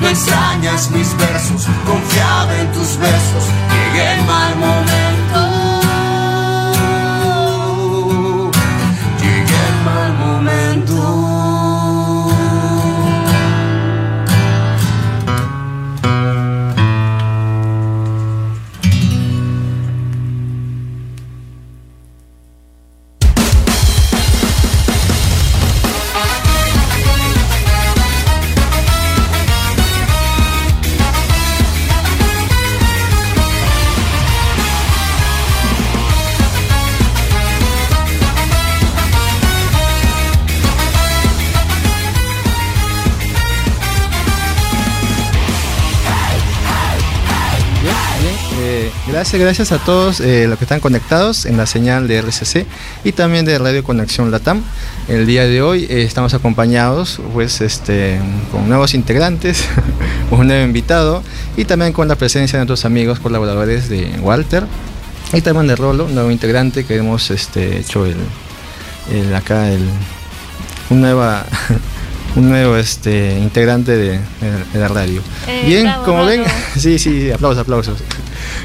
no extrañas mis versos, confiaba en tus besos, Gracias, a todos eh, los que están conectados en la señal de RCC y también de Radio Conexión Latam. El día de hoy eh, estamos acompañados pues, este, con nuevos integrantes, un nuevo invitado y también con la presencia de nuestros amigos colaboradores de Walter y también de Rolo, nuevo integrante que hemos este, hecho el, acá el, un nueva un nuevo este, integrante de, la radio. Eh, Bien, como ven, sí, sí, aplausos, aplausos.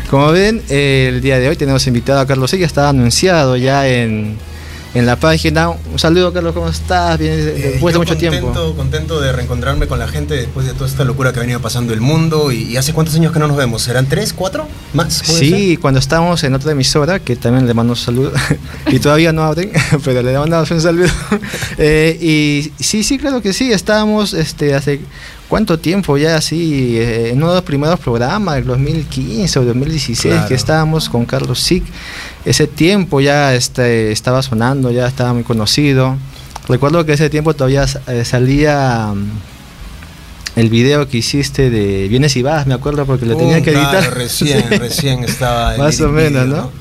Como ven, el día de hoy tenemos invitado a Carlos Ya está anunciado ya en, en la página. Un saludo, Carlos, ¿cómo estás? Bien, eh, después de mucho tiempo. Contento de reencontrarme con la gente después de toda esta locura que ha venido pasando el mundo. ¿Y, hace cuántos años que no nos vemos? ¿Serán tres, cuatro más? Sí, cuando estábamos en otra emisora, que también le mando un saludo, y todavía no abren, pero le mandamos un saludo. Eh, y sí, sí, claro que sí, estábamos este, hace cuánto tiempo ya así, eh, en uno de los primeros programas, del 2015 o 2016, que estábamos con Carlos Sick, ese tiempo ya este, estaba sonando, ya estaba muy conocido. Recuerdo que ese tiempo todavía eh, salía mm, el video que hiciste de Vienes y Vas, me acuerdo, porque lo tenía uh, que editar. Recién, recién estaba. Más o menos, ¿no?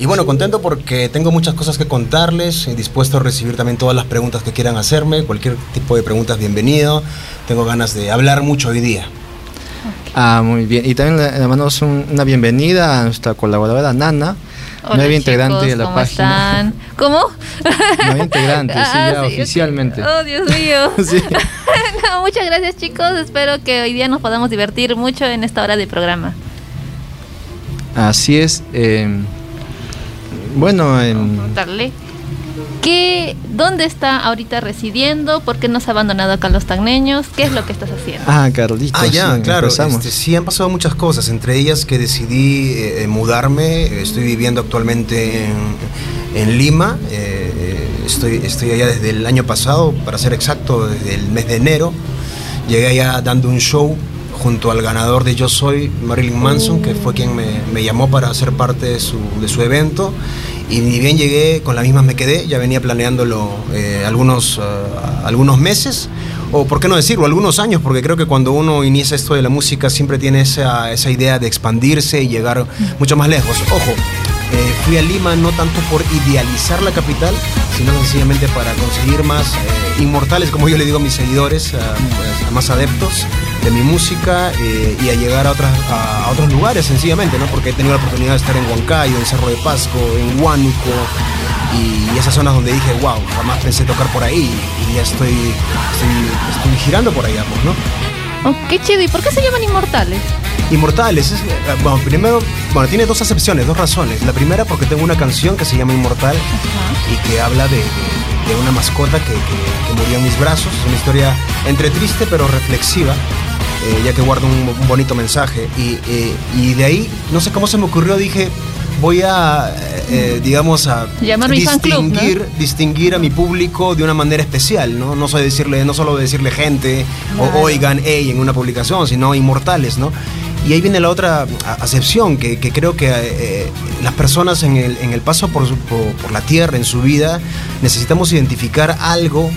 Y bueno, contento porque tengo muchas cosas que contarles, y dispuesto a recibir también todas las preguntas que quieran hacerme, cualquier tipo de preguntas bienvenido. Tengo ganas de hablar mucho hoy día. Ah, muy bien. Y también le, mandamos una bienvenida a nuestra colaboradora Nana. nueva integrante de la ¿cómo página. Están? ¿Cómo? Nueva integrante, sí, Ah, ya sí, oficialmente. Oh, Dios mío. Sí. No, muchas gracias, chicos. Espero que hoy día nos podamos divertir mucho en esta hora de programa. Así es. eh, bueno, en, Preguntarle. ¿Qué, ¿Dónde está ahorita residiendo? ¿Por qué nos ha abandonado acá los tagneños? ¿Qué es lo que estás haciendo? ah, Carlitos. Ah, ya, sí, claro. empezamos. este, sí, han pasado muchas cosas, entre ellas que decidí eh, eh, mudarme. Estoy viviendo actualmente en, en Lima. eh, estoy, estoy allá desde el año pasado, para ser exacto, desde el mes de enero. Llegué allá dando un show junto al ganador de Yo Soy, Marilyn Manson, que fue quien me, llamó para ser parte de su, de su evento. Y ni bien llegué, con la misma me quedé, ya venía planeándolo eh, algunos, ah, algunos meses, o por qué no decirlo, algunos años, porque creo que cuando uno inicia esto de la música siempre tiene esa, esa idea de expandirse y llegar mucho más lejos. Ojo, eh, fui a Lima no tanto por idealizar la capital, sino sencillamente para conseguir más eh, inmortales, como yo le digo a mis seguidores, pues, más adeptos de mi música eh, y a llegar a, otras, a, a otros lugares sencillamente, ¿no? porque he tenido la oportunidad de estar en Huancayo, en Cerro de Pasco, en Huánuco y esas zonas donde dije, wow, jamás pensé tocar por ahí y ya estoy, estoy, estoy girando por allá, pues, ¿no? Oh, qué chido. ¿Y por qué se llaman inmortales? Inmortales, es, eh, bueno, primero, bueno, tiene dos acepciones, dos razones. La primera porque tengo una canción que se llama Inmortal y que habla de, de- de una mascota que, que- que murió en mis brazos. Es una historia entre triste pero reflexiva, eh, ya que guarda un, un bonito mensaje. Y, eh, y de ahí, no sé cómo se me ocurrió, dije, voy a, eh, digamos, a Llamar mi fan club, ¿no? distinguir, distinguir a mi público de una manera especial, ¿no? No, soy decirle, no solo decirle gente Claro. o oigan, hey, en una publicación, sino inmortales, ¿no? Y ahí viene la otra acepción, que, que creo que eh, las personas en el, en el paso por, por, por la tierra, en su vida, necesitamos identificar algo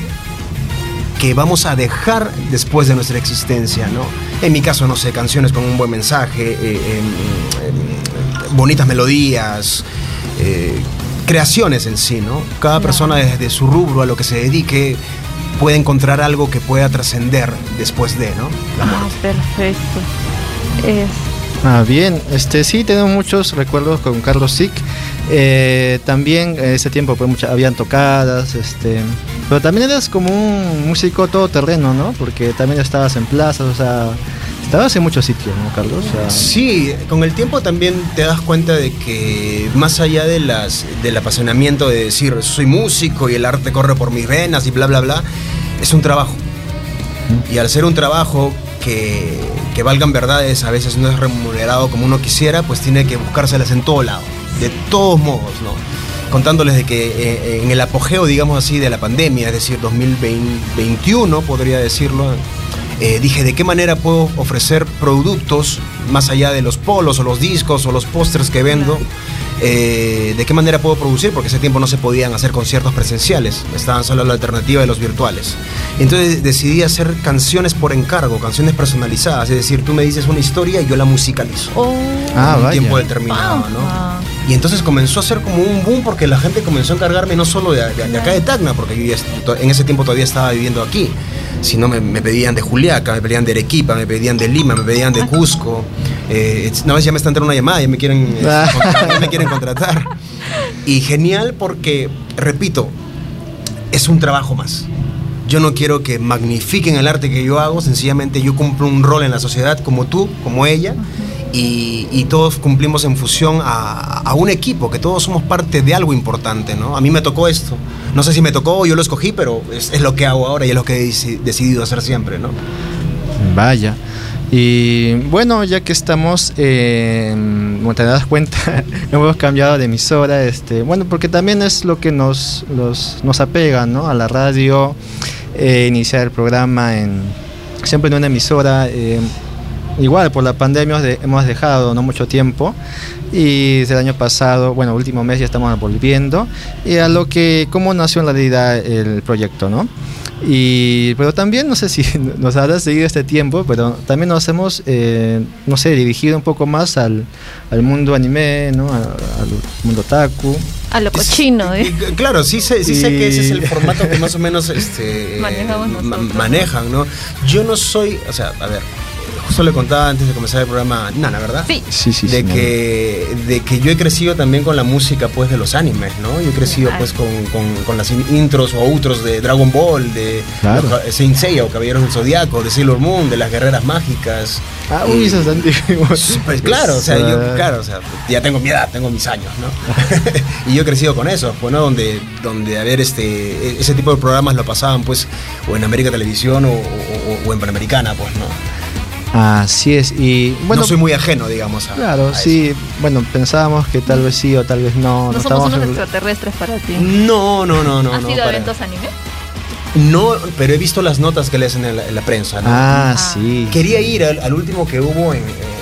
que vamos a dejar después de nuestra existencia, ¿no? En mi caso, no sé, canciones con un buen mensaje, eh, bonitas melodías, eh, creaciones en sí, ¿no? Cada persona desde su rubro a lo que se dedique puede encontrar algo que pueda trascender después de, ¿no? La Ah, perfecto. Es- Ah, bien, este sí tenemos muchos recuerdos con Carlos Sick. Eh, también en ese tiempo pues mucha- habían tocadas, este, pero también eras como un músico todoterreno, ¿no? Porque también estabas en plazas, o sea, estabas en muchos sitios, ¿no, Carlos? Sí, con el tiempo también te das cuenta de que más allá de las, del apasionamiento de decir soy músico y el arte corre por mis venas y bla, bla, bla, es un trabajo. Y al ser un trabajo que, que valgan verdades, a veces no es remunerado como uno quisiera, pues tiene que buscárselas en todo lado, de todos modos, ¿no? Contándoles de que eh, en el apogeo, digamos así, de la pandemia, es decir, 2021, podría decirlo, eh, dije, ¿de qué manera puedo ofrecer productos más allá de los polos o los discos o los pósters que vendo? Eh, ¿De qué manera puedo producir? Porque ese tiempo no se podían hacer conciertos presenciales, estaban solo la alternativa de los virtuales. Entonces decidí hacer canciones por encargo, canciones personalizadas, es decir, tú me dices una historia y yo la musicalizo. Oh, Ah, en un vaya. tiempo determinado, ¿no? Y entonces comenzó a ser como un boom porque la gente comenzó a encargarme no solo de, de- de acá de Tacna, porque yo ya en ese tiempo todavía estaba viviendo aquí, sino me, me pedían de Juliaca, me pedían de Arequipa, me pedían de Lima, me pedían de Cusco. Eh, una vez ya me está entrando una llamada, ya me quieren, eh, Ah. ya me quieren contratar. Y genial porque, repito, es un trabajo más. Yo no quiero que magnifiquen el arte que yo hago, sencillamente yo cumplo un rol en la sociedad como tú, como ella, y, y todos cumplimos en fusión a, a un equipo, que todos somos parte de algo importante, ¿no? A mí me tocó esto. No sé si me tocó yo lo escogí, pero es, es lo que hago ahora y es lo que he deci- decidido hacer siempre, ¿no? Vaya. Y bueno, ya que estamos, eh, como te das cuenta, hemos cambiado de emisora, este, bueno, porque también es lo que nos, los- nos apega, ¿no? A la radio, eh, iniciar el programa en siempre en una emisora. eh, igual por la pandemia de- hemos dejado no mucho tiempo y desde el año pasado, bueno, último mes ya estamos volviendo y a lo que cómo nació en realidad el proyecto, ¿no? Y, pero también, no sé si nos habrá seguido este tiempo, pero también nos hemos, eh, no sé, dirigido un poco más al, al mundo anime, ¿no? A- al mundo taku. A lo cochino, ¿eh? Y, Claro, sí sé, sí sé que ese es el Y- formato que más o menos este, eh, manejan, ¿no? Yo no soy, o sea, a ver, justo le contaba antes de comenzar el programa, Nana, ¿verdad? Sí. Sí, sí, de sí. que de que yo he crecido también con la música pues de los animes no yo he crecido Claro. pues con, con- con las in- intros o outros de Dragon Ball de Claro. los Saint Seiya o Caballeros del Zodiaco de Sailor Moon de las guerreras mágicas Ah, uy, esos antiguos. pues claro, o sea, yo, claro, o sea, ya tengo mi edad, tengo mis años, ¿no? y yo he crecido con eso, pues, ¿no? Donde, donde a ver, este, ese tipo de programas lo pasaban, pues, o en América Televisión o, o- o en Panamericana, pues, ¿no? Así es. Y bueno, no soy muy ajeno, digamos. a- claro, a eso. sí. Bueno, pensábamos que tal vez sí o tal vez no. No, somos estábamos unos extraterrestres para ti. No, no, no, no. ¿Has no, ido a para- eventos anime? No, pero he visto las notas que le hacen en la, en la prensa, ¿no? Ah, Ah. sí. Quería ir al, al último que hubo en, en-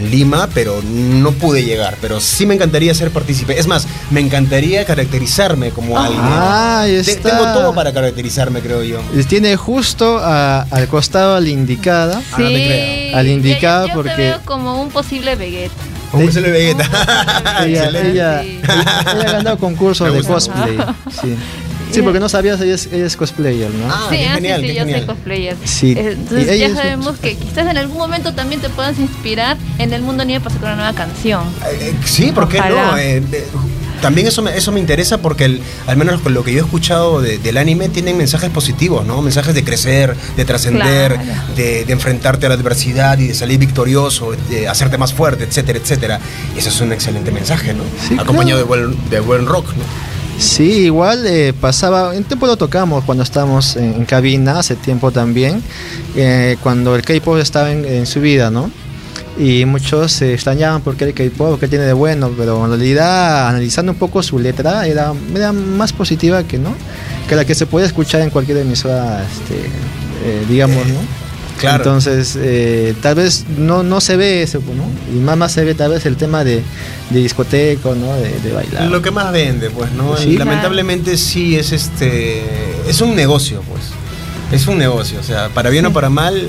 en- Lima, pero no pude llegar. Pero sí me encantaría ser partícipe. Es más, me encantaría caracterizarme como Ah. alguien. Ah, ahí está. Tengo todo para caracterizarme, creo yo. Tiene justo a- al costado a la indicada. Ah, no te creo. Indicado ya- yo porque- te veo como un posible Vegeta. Un se le Vegeta. ella, ella, Sí. ella ha ganado concursos Me de gusta. cosplay. Sí. Sí, porque no sabías, ella es, ella es cosplayer, ¿no? Ah, sí, qué ah, genial, sí, sí, yo soy cosplayer. Sí. Eh, Entonces ya es- sabemos que quizás en algún momento también te puedas inspirar en el mundo anime para sacar una nueva canción. Eh, sí, ¿por qué Ojalá. no? Eh, eh, también eso me, eso me interesa porque el- al menos con lo que yo he escuchado de- del anime tienen mensajes positivos, ¿no? Mensajes de crecer, de trascender, Claro. de, de enfrentarte a la adversidad y de salir victorioso, de hacerte más fuerte, etcétera, etcétera. Y eso es un excelente mensaje, ¿no? Sí, Acompañado claro. de, buen, de buen rock, ¿no? Sí, igual eh, pasaba, en tiempo lo tocamos cuando estábamos en, cabina, hace tiempo también, eh, cuando el K-pop estaba en, su vida, ¿no? Y muchos se extrañaban porque el K-pop, que tiene de bueno, pero en realidad, analizando un poco su letra, era, era más positiva que no, que la que se puede escuchar en cualquier emisora, este, eh, digamos, ¿no? Claro. Entonces, eh, tal vez no, no se ve eso, ¿no? Y más, más se ve tal vez el tema de, de discoteco, ¿no? De, de bailar. Lo que más vende, pues, ¿no? Sí. Y lamentablemente sí es este. Es un negocio, pues. Es un negocio. O sea, para bien o para mal,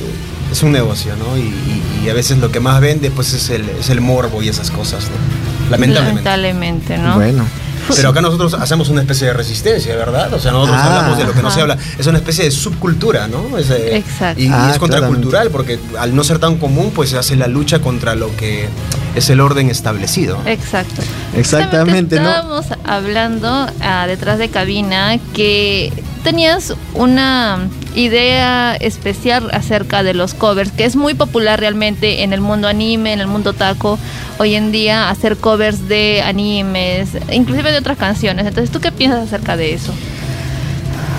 es un negocio, ¿no? Y, y- y a veces lo que más vende, pues, es el, es el morbo y esas cosas, ¿no? Lamentablemente. Lamentablemente, ¿no? Bueno. Pero acá nosotros hacemos una especie de resistencia, ¿verdad? O sea, nosotros Ah. hablamos de lo que no se habla. Es una especie de subcultura, ¿no? Es, eh, Exacto. Y, y Ah, es contracultural porque al no ser tan común, pues se hace la lucha contra lo que es el orden establecido. Exacto. Exactamente, Justamente ¿no? Estábamos hablando ah, detrás de cabina que tenías una idea especial acerca de los covers, que es muy popular realmente en el mundo anime, en el mundo taco, hoy en día hacer covers de animes, inclusive de otras canciones. Entonces, ¿tú qué piensas acerca de eso?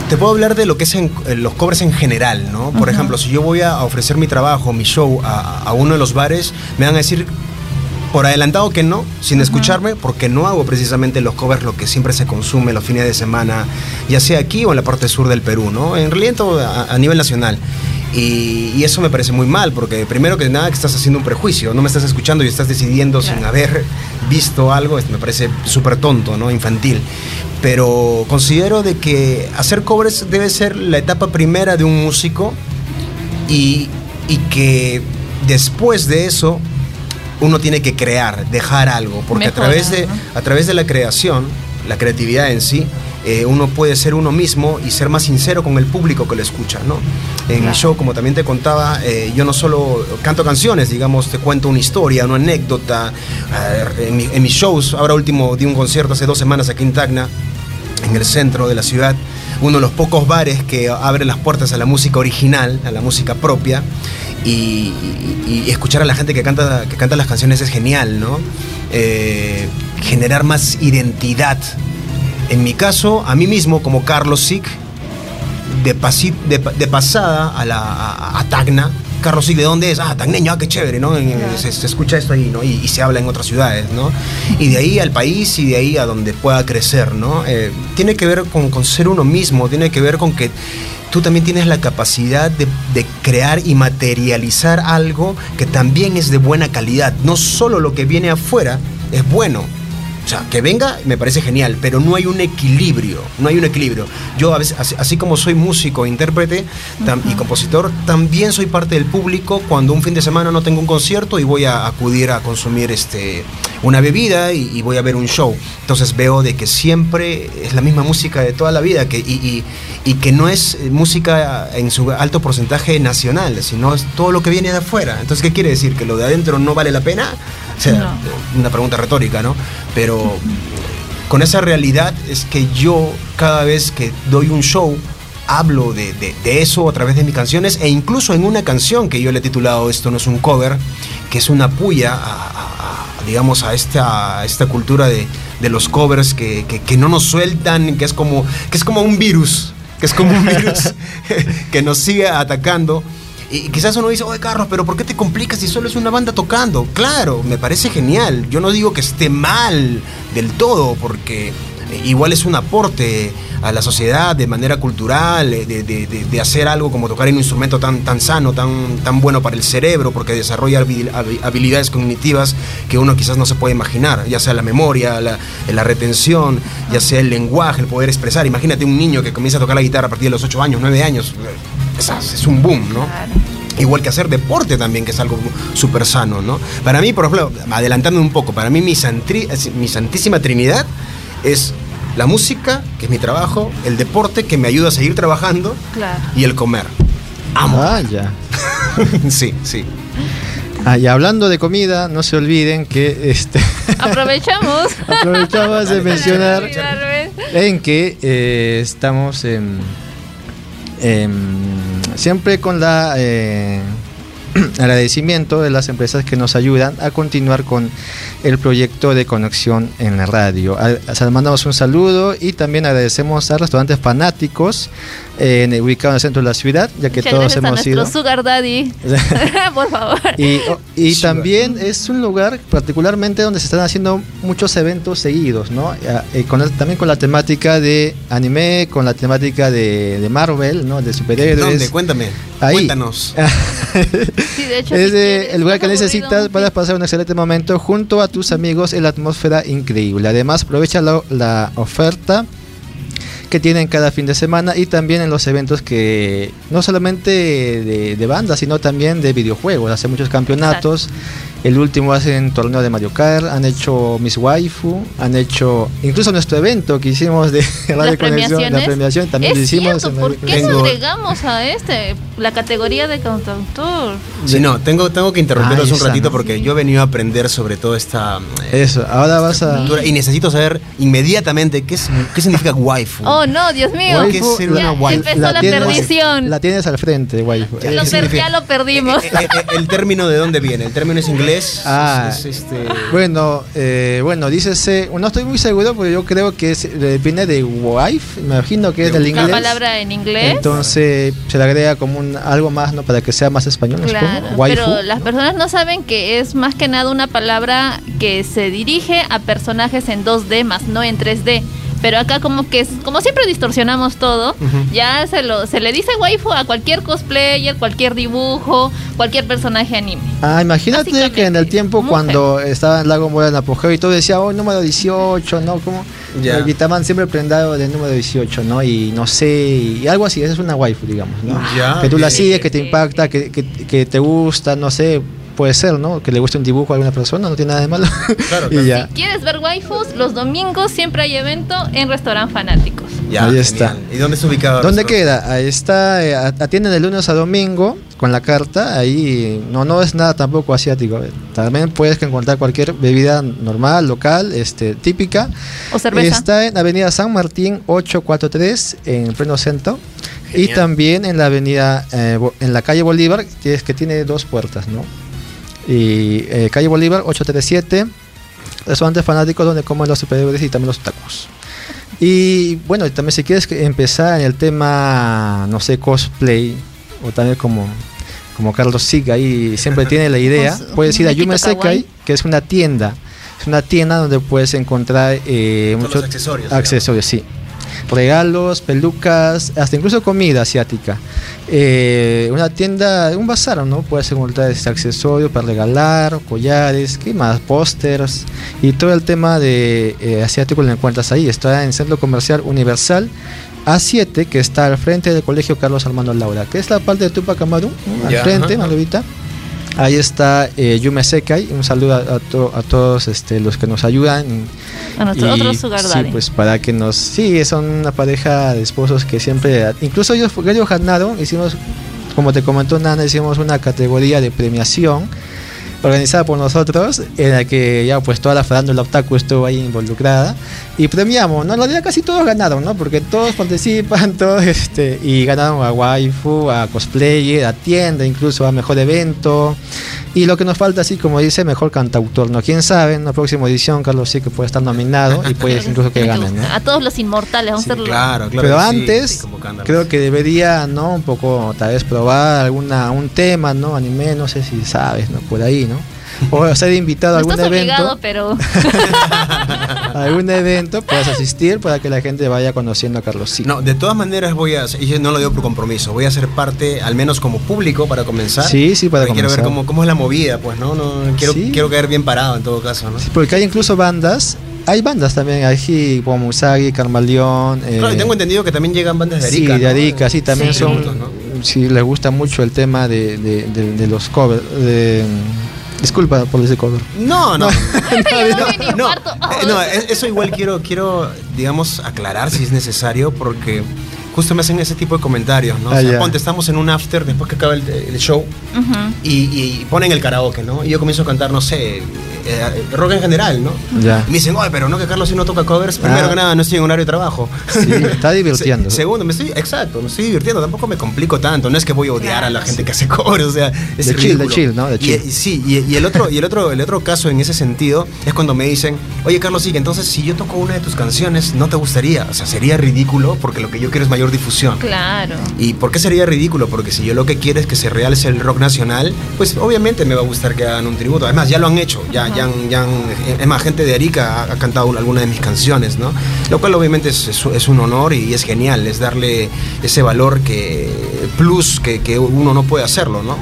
Te puedo hablar de lo que es en- eh, los covers en general, ¿no? Por ejemplo, si yo voy a ofrecer mi trabajo, mi show a, a uno de los bares, me van a decir por adelantado que no, sin escucharme, porque no hago precisamente los covers lo que siempre se consume los fines de semana, ya sea aquí o en la parte sur del Perú, ¿no? En realidad a, a nivel nacional. Y, y eso me parece muy mal, porque primero que nada que estás haciendo un prejuicio, no me estás escuchando y estás decidiendo sin haber visto algo, esto me parece súper tonto, ¿no? Infantil. Pero considero de que hacer covers debe ser la etapa primera de un músico y, y que después de eso uno tiene que crear, dejar algo, porque a través, de, ¿no? a través de la creación, la creatividad en sí, eh, uno puede ser uno mismo y ser más sincero con el público que lo escucha, ¿no? En mi Claro. show, como también te contaba, eh, yo no solo canto canciones, digamos, te cuento una historia, una anécdota. eh, en, mi- en mis shows, ahora último di un concierto hace dos semanas aquí en Tacna, en el centro de la ciudad, uno de los pocos bares que abre las puertas a la música original, a la música propia, y, y- y escuchar a la gente que canta, que canta las canciones es genial, ¿no? Eh, generar más identidad. En mi caso, a mí mismo, como Carlos Sick, de, pasi- de, de pasada a, la, a, a Tacna. Carlos Sig, ¿de dónde es? Ah, tagneño, ah, qué chévere, ¿no? Se, se escucha esto ahí, ¿no? Y, y se habla en otras ciudades, ¿no? Y de ahí al país y de ahí a donde pueda crecer, ¿no? Eh, tiene que ver con, con ser uno mismo, tiene que ver con que tú también tienes la capacidad de, crear y materializar algo que también es de buena calidad. No solo lo que viene afuera es bueno, o sea, que venga me parece genial, pero no hay un equilibrio, no hay un equilibrio. Yo a veces, así, así como soy músico, intérprete tam- y compositor, también soy parte del público cuando un fin de semana no tengo un concierto y voy a acudir a consumir este una bebida y, y voy a ver un show. Entonces veo de que siempre es la misma música de toda la vida que, y, y- y que no es eh, música en su alto porcentaje nacional, sino es todo lo que viene de afuera. Entonces, ¿qué quiere decir? ¿Que lo de adentro no vale la pena? O sea, No. una pregunta retórica, ¿no? Pero con esa realidad es que yo cada vez que doy un show hablo de, de- de eso a través de mis canciones e incluso en una canción que yo le he titulado Esto no es un cover, que es una puya a, a- a, digamos a esta, a esta cultura de, de los covers que, que- que no nos sueltan, que es como, que es como un virus, que es como un virus que nos sigue atacando. Y quizás uno dice, oye Carlos, pero ¿por qué te complicas si solo es una banda tocando? Claro, me parece genial. Yo no digo que esté mal del todo, porque igual es un aporte a la sociedad de manera cultural, eh, de, de- de- de hacer algo como tocar un instrumento tan, tan sano, tan, tan bueno para el cerebro, porque desarrolla habi- habi- habilidades cognitivas que uno quizás no se puede imaginar, ya sea la memoria, la, la retención, ya sea el lenguaje, el poder expresar. Imagínate un niño que comienza a tocar la guitarra a partir de los 8 años, 9 años. Es, es un boom, ¿no? Igual que hacer deporte también, que es algo súper sano, ¿no? Para mí, por ejemplo, adelantando un poco, para mí mi, santri- mi santísima trinidad es la música, que es mi trabajo, el deporte, que me ayuda a seguir trabajando, Claro. y el comer. Amo. Ah, ya. sí, sí. Ah, y hablando de comida, no se olviden que este Aprovechamos. aprovechamos de mencionar en que eh, estamos en, en- siempre con la eh, agradecimiento de las empresas que nos ayudan a continuar con el proyecto de conexión en la radio. A- mandamos un saludo y también agradecemos a restaurantes fanáticos eh, en- ubicados en el centro de la ciudad, ya que Muchas todos a hemos nuestro ido. Sugar Daddy. Por favor. Y, y también es un lugar particularmente donde se están haciendo muchos eventos seguidos, ¿no? Ya, eh, con también con la temática de anime, con la temática de, de Marvel, ¿no? De superhéroes. ¿Dónde? Cuéntame. Ahí. Cuéntanos. Sí, de hecho, es si de- quieres, el lugar que necesitas para pasar un excelente momento junto a tus amigos en la atmósfera increíble. Además, aprovecha la, la oferta que tienen cada fin de semana y también en los eventos que no solamente de, de bandas, sino también de videojuegos. Hacen muchos campeonatos. El último hacen torneo de Mario Kart, han hecho Miss Waifu, han hecho incluso nuestro evento que hicimos de Radio Conexión, la premiación también es lo hicimos. cierto, ¿por qué no Tengo- agregamos a este la categoría de cantautor? Sí, no, tengo, tengo que interrumpirlos Ah, un ratito ¿no? porque yo he venido a aprender sobre todo esta... eh, Eso, ahora vas a... cultura y necesito saber inmediatamente qué, es, qué significa waifu. Oh, no, Dios mío. ¿Qué es ser una waifu? empezó la, tienes- perdición. La tienes al frente, waifu. Ya Lo ¿qué per- significa? ya lo perdimos. Eh, eh, eh, ¿El término de dónde viene? ¿El término es inglés? Ah, Es- es este... Bueno, eh, bueno, dícese, no estoy muy seguro porque yo creo que es, eh, viene de wife, me imagino que es De- del La inglés. palabra en inglés. Entonces se le agrega como un, algo más, ¿no? Para que sea más español, ¿no? Claro. Waifu. pero las personas no saben que es más que nada una palabra que se dirige a personajes en 2D más no en 3D. Pero acá como que es, como siempre distorsionamos todo, ya se lo se le dice waifu a cualquier cosplayer, cualquier dibujo, cualquier personaje anime. Ah, imagínate que en el tiempo cuando estaba en Lago Ball en apogeo y todo decía, oh, número 18, ¿no? Como Ya. me quitaban siempre prendado del número 18, ¿no? Y no sé, y algo así, esa es una waifu, digamos, ¿no? Que tú la sigues, que te impacta, que, que, que te gusta, no sé, puede ser, ¿no? Que le guste un dibujo a alguna persona, no tiene nada de malo. Claro, y claro. ya. ¿Quieres ver waifus? Los domingos siempre hay evento en Restaurant Fanáticos. Ya, Ahí está. genial. ¿Y dónde está ubicado? ¿Dónde queda? Ahí está, eh, atienden de lunes a domingo con la carta. Ahí no, no es nada tampoco asiático. eh. También puedes encontrar cualquier bebida normal, local, este, típica. O cerveza. Está en Avenida San Martín 843 en pleno centro. Y también en la avenida, eh, en la calle Bolívar, que es que tiene dos puertas, ¿no? Y eh, calle Bolívar 837, restaurante fanático donde comen los superhéroes y también los tacos. Y bueno, y también si quieres empezar en el tema, no sé, cosplay, o también como, como Carlos Siga ahí siempre tiene la idea, su puedes ir a Yume Sekai, que es una tienda. Es una tienda donde puedes encontrar eh, muchos accesorios, sí. Regalos, pelucas, hasta incluso comida asiática. Eh, una tienda, un bazar, ¿no? Puedes encontrar este accesorio para regalar, collares, ¿qué más? Pósters y todo el tema de eh, asiático lo encuentras ahí. Está en el Centro Comercial Universal A7, que está al frente del Colegio Carlos Armando Laura, que es la parte de Tupac Amaru, al Ya, frente, ajá. Ahí está eh, Yume Sekai, un saludo a, a to- a todos este, los que nos ayudan. A nuestro otro sugar sí, daddy. pues para que nos... Sí, son una pareja de esposos que siempre... Incluso ellos, ellos ganaron, hicimos, como te comentó Nana, hicimos una categoría de premiación organizada por nosotros, en la que ya pues toda la farándula otaku estuvo ahí involucrada y premiamos, ¿no? En realidad casi todos ganaron, ¿no? Porque todos participan, todos este y ganaron a waifu, a cosplayer, a tienda, incluso a mejor evento. Y lo que nos falta así como dice, mejor cantautor, ¿no? Quién sabe, en la próxima edición Carlos sí que puede estar nominado y puede incluso que gane, ¿no? A todos los inmortales, vamos Sí, a hacerlo. claro, claro. Pero antes, sí, creo que debería, ¿no? Un poco, tal vez probar alguna, un tema, ¿no? Anime, no sé si sabes, ¿no? Por ahí, ¿no? O ser invitado a No algún estás obligado, evento, pero a algún evento, puedas asistir para que la gente vaya conociendo a Carlos Sí. No, de todas maneras voy a, y yo no lo digo por compromiso, voy a ser parte, al menos como público para comenzar. Sí, sí, para Porque Quiero ver comenzar. cómo, cómo es la movida, pues, ¿no? no quiero, Sí. quiero caer bien parado en todo caso, ¿no? Sí, porque hay incluso bandas, hay bandas también, hay como Musagi, Carmaleón. eh, Claro, tengo entendido que también llegan bandas de Sí, Arica. de ¿no? Arica, sí, también Sí. son. Tributos, ¿no? Sí, les gusta mucho el tema de, de, de- de los covers. De, disculpa por ese cover. No, no. No, no, eh, no, es- eso igual quiero, quiero, digamos, aclarar si es necesario, porque justo me hacen ese tipo de comentarios, ¿no? O Ah, sea, ya. ponte, estamos en un after después que acaba el, el show y ponen el karaoke, ¿no? Y yo comienzo a cantar, no sé, eh, rock en general, ¿no? Ya. Y me dicen, oye, pero no que Carlos si no toca covers. Primero Ah. que nada, no estoy en horario de trabajo. Sí, está divirtiendo. Se- segundo, me estoy, exacto, me estoy divirtiendo. Tampoco me complico tanto. No es que voy a odiar a la gente que hace covers. O sea, es De chill, de chill, ¿no? De Y- chill. y, sí, y, y el otro, y el otro, el otro caso en ese sentido es cuando me dicen, oye Carlos, sí, que entonces si yo toco una de tus canciones, no te gustaría. O sea, sería ridículo porque lo que yo quiero es mayor difusión. Claro. ¿Y por qué sería ridículo? Porque si yo lo que quiero es que se realce el rock nacional, pues obviamente me va a gustar que hagan un tributo. Además, ya lo han hecho. Ya, ya, han- es más, gente de Arica ha, ha cantado un- alguna de mis canciones, ¿no? Lo cual obviamente es, es- es un honor y es genial. Es darle ese valor que plus que, que uno no puede hacerlo, ¿no?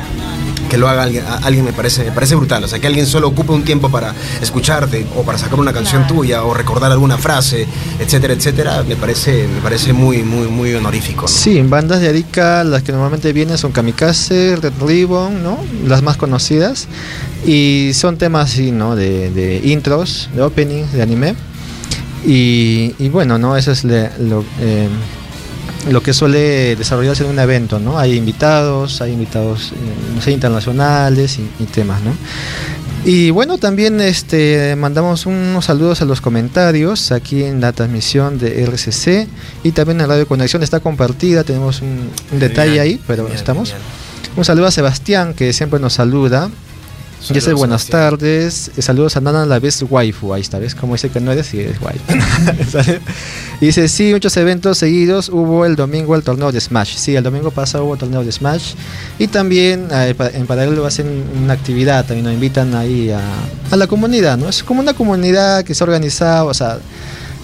Que lo haga alguien, alguien me parece, me parece brutal. O sea, que alguien solo ocupe un tiempo para escucharte o para sacar una canción Claro. tuya o recordar alguna frase, etcétera, etcétera, me parece, me parece muy, muy, muy honorífico. ¿no? Sí, en bandas de Arica las que normalmente vienen son Kamikaze, Red Ribbon, ¿no? Las más conocidas. Y son temas así, ¿no? De, de intros, de openings, de anime. Y, y bueno, ¿no? Eso es le- lo, eh, lo que suele desarrollarse en un evento, ¿no? Hay invitados, hay invitados, eh, no sé, internacionales y, y temas, ¿no? Y bueno, también este, mandamos unos saludos a los comentarios aquí en la transmisión de RCC y también en Radio Conexión está compartida, tenemos un, un detalle ahí, pero estamos. Un saludo a Sebastián que siempre nos saluda. Dice Saludos, buenas tardes, eh, saludos a Nana la vez waifu, ahí está, ¿ves? Como dice que no eres y eres waifu. Dice, sí, muchos eventos seguidos, hubo el domingo el torneo de Smash, sí, el domingo pasado hubo torneo de Smash. Y también eh, en paralelo hacen una actividad, también nos invitan ahí a, a la comunidad, ¿no? Es como una comunidad que se ha organizado, o sea,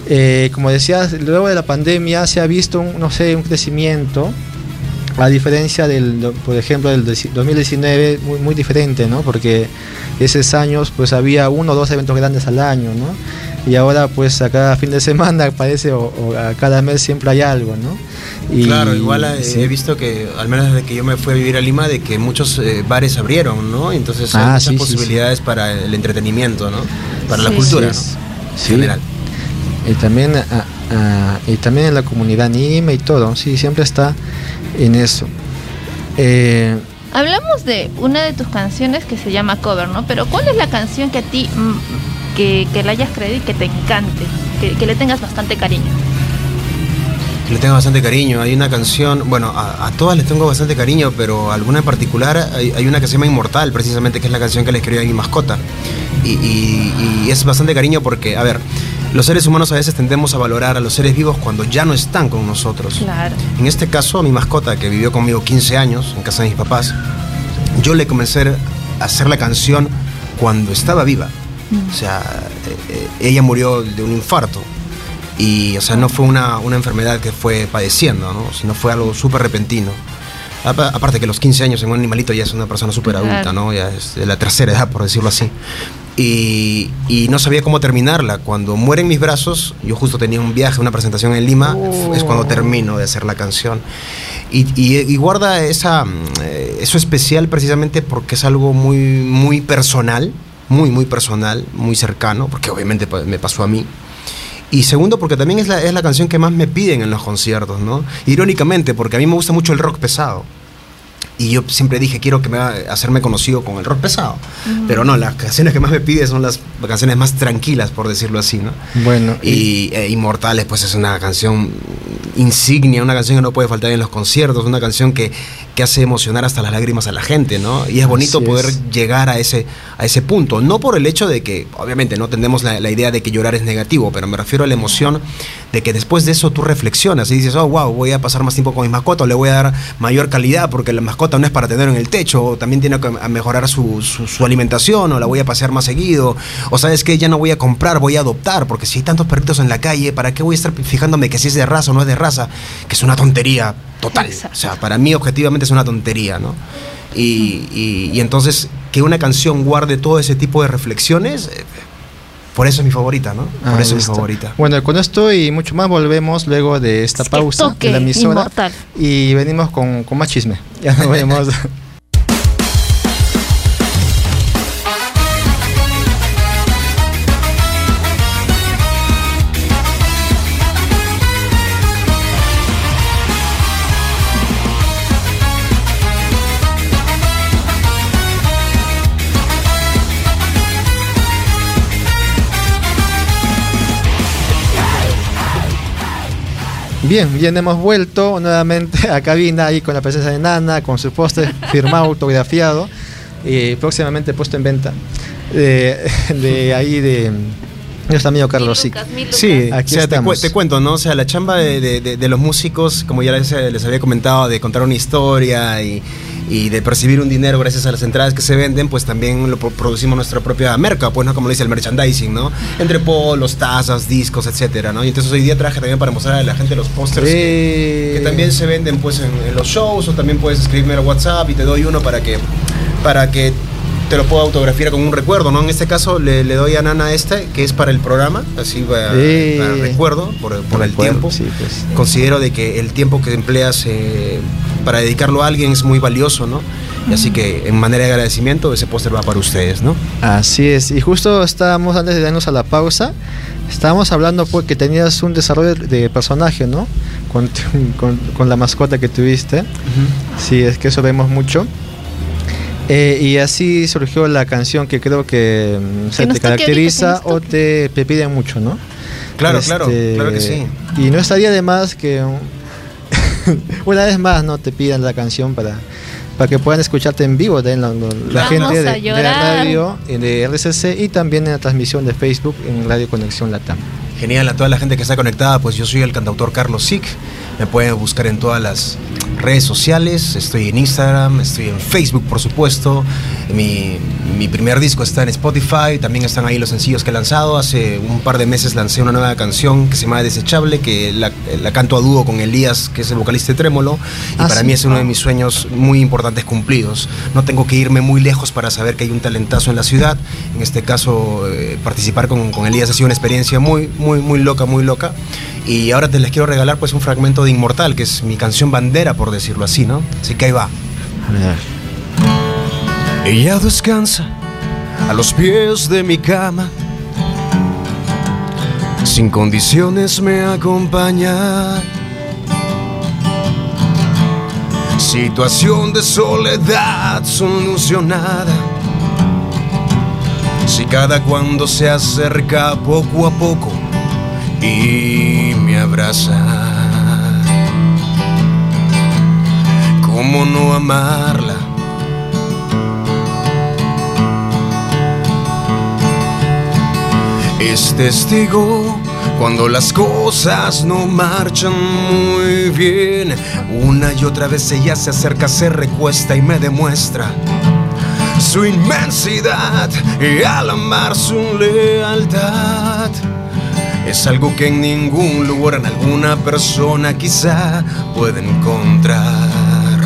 eh, como decías, luego de la pandemia se ha visto, un, no sé, un crecimiento a diferencia del, por ejemplo, del deci- 2019, muy, muy diferente, ¿no? Porque esos años, pues había uno o dos eventos grandes al año, ¿no? Y ahora, pues a cada fin de semana parece, o, o a cada mes siempre hay algo, ¿no? Y- claro, igual eh, sí. he visto que, al menos desde que yo me fui a vivir a Lima, de que muchos eh, bares abrieron, ¿no? Entonces hay Ah, muchas sí, sí, posibilidades para el entretenimiento, ¿no? Para la Sí. cultura, Sí, ¿no? sí. En general. Y también, ah, ah, y también en la comunidad anime y todo, sí, siempre está en eso. Eh, Hablamos de una de tus canciones que se llama cover, ¿no? Pero ¿cuál es la canción que a ti mm, que, que la hayas creído y que te encante, que, que le tengas bastante cariño? Le tengo bastante cariño. Hay una canción, bueno, a, a todas les tengo bastante cariño, pero alguna en particular, hay, hay una que se llama Inmortal, precisamente, que es la canción que le escribí a mi mascota. Y, y- y es bastante cariño porque, a ver, los seres humanos a veces tendemos a valorar a los seres vivos cuando ya no están con nosotros. Claro. En este caso, a mi mascota, que vivió conmigo 15 años en casa de mis papás, yo le comencé a hacer la canción cuando estaba viva. O sea, eh, eh, ella murió de un infarto. Y, o sea, no fue una, una enfermedad que fue padeciendo, ¿no? Sino fue algo súper repentino. Apa- Aparte que los 15 años en un animalito ya es una persona súper adulta. ¿no? Ya es de la tercera edad, por decirlo así. Y, y no sabía cómo terminarla. Cuando muere en mis brazos, yo justo tenía un viaje, una presentación en Lima, Oh. es cuando termino de hacer la canción. Y, y- y guarda esa, eh, eso especial precisamente porque es algo muy, muy personal, muy, muy personal, muy cercano, porque obviamente pa- me pasó a mí. Y segundo, porque también es la, es la canción que más me piden en los conciertos, ¿no? Irónicamente, porque a mí me gusta mucho el rock pesado. Y yo siempre dije, quiero que me hacerme conocido con el rock pesado. Pero no, las canciones que más me piden son las canciones más tranquilas, por decirlo así, ¿no? Bueno, Y eh, Inmortales, pues es una canción insignia, una canción que no puede faltar en los conciertos, una canción que, que hace emocionar hasta las lágrimas a la gente, ¿no? Y es bonito Así poder es. llegar a ese, a ese punto. No por el hecho de que, obviamente, no tenemos la, la idea de que llorar es negativo, pero me refiero a la emoción de que después de eso tú reflexionas y dices, oh, wow, voy a pasar más tiempo con mi mascota, o le voy a dar mayor calidad porque la mascota no es para tener en el techo, o también tiene que mejorar su, su- su alimentación, o la voy a pasear más seguido, o sabes que ya no voy a comprar, voy a adoptar, porque si hay tantos perritos en la calle, ¿para qué voy a estar fijándome que si es de raza o no es de raza? Que es una tontería total. Exacto. O sea, para mí objetivamente es una tontería, ¿no? Y, y- y entonces que una canción guarde todo ese tipo de reflexiones, eh, por eso es mi favorita, ¿no? Por Ah, eso es mi favorita. Bueno, con esto y mucho más volvemos luego de esta Es que pausa toque en la emisora inmortal. y venimos con, con más chisme. Ya nos vemos. Bien, bien hemos vuelto nuevamente a cabina ahí con la presencia de Nana, con su póster firmado, autografiado y próximamente puesto en venta de, de ahí de nuestro amigo Carlos Sic. Lucas, mi Lucas. Sí, Aquí o sea, te, estamos. cu- te cuento, ¿no? O sea, la chamba de, de- de- de los músicos, como ya les, les había comentado, de contar una historia y, y de percibir un dinero gracias a las entradas que se venden, pues también lo pro- producimos nuestra propia merca, pues, ¿no? Como lo dice el merchandising, ¿no? Entre polos, tazas, discos, etcétera, ¿no? Y entonces hoy día traje también para mostrar a la gente los pósters que, que también se venden, pues, en, en los shows o también puedes escribirme al WhatsApp y te doy uno para que, para que te lo pueda autografiar con un recuerdo, ¿no? En este caso le, le doy a Nana este, que es para el programa, así para, Eh. para recuerdo, por, por el recuerdo, tiempo. sí, pues. Considero de que el tiempo que empleas eh, para dedicarlo a alguien es muy valioso, ¿no? Y así que en manera de agradecimiento ese póster va para ustedes, ¿no? Así es, y justo estábamos antes de darnos a la pausa, estábamos hablando pues que tenías un desarrollo de personaje, ¿no? Con, con, con la mascota que tuviste. Sí, es que eso vemos mucho. Eh, y así surgió la canción que creo que mm, se nos te caracteriza que o te, te piden mucho, ¿no? Claro, claro, Este, claro que sí. Y no estaría de más que una vez más no te pidan la canción para, para que puedan escucharte en vivo de la, la Vamos gente a de, de la radio, eh, de RCC y también en la transmisión de Facebook en Radio Conexión Latam. Genial, a toda la gente que está conectada, pues yo soy el cantautor Carlos Sick. Me pueden buscar en todas las redes sociales. Estoy en Instagram, estoy en Facebook, por supuesto. Mi, mi primer disco está en Spotify. También están ahí los sencillos que he lanzado. Hace un par de meses lancé una nueva canción que se llama Desechable, que la, la canto a dúo con Elías, que es el vocalista de Trémolo. Y Ah, para sí. mí es uno de mis sueños muy importantes cumplidos. No tengo que irme muy lejos para saber que hay un talentazo en la ciudad. En este caso, eh, participar con, con Elías ha sido una experiencia muy, muy, muy loca, muy loca. Y ahora te les quiero regalar pues un fragmento de Inmortal, que es mi canción bandera, por decirlo así, ¿no? Así que ahí va. Ella descansa a los pies de mi cama. Sin condiciones me acompaña. Situación de soledad solucionada. Si cada cuando se acerca poco a poco y me abraza. ¿Cómo no amarla? Es testigo cuando las cosas no marchan muy bien. Una y otra vez ella se acerca, se recuesta y me demuestra su inmensidad y al amar su lealtad. Es algo que en ningún lugar, en alguna persona quizá puede encontrar.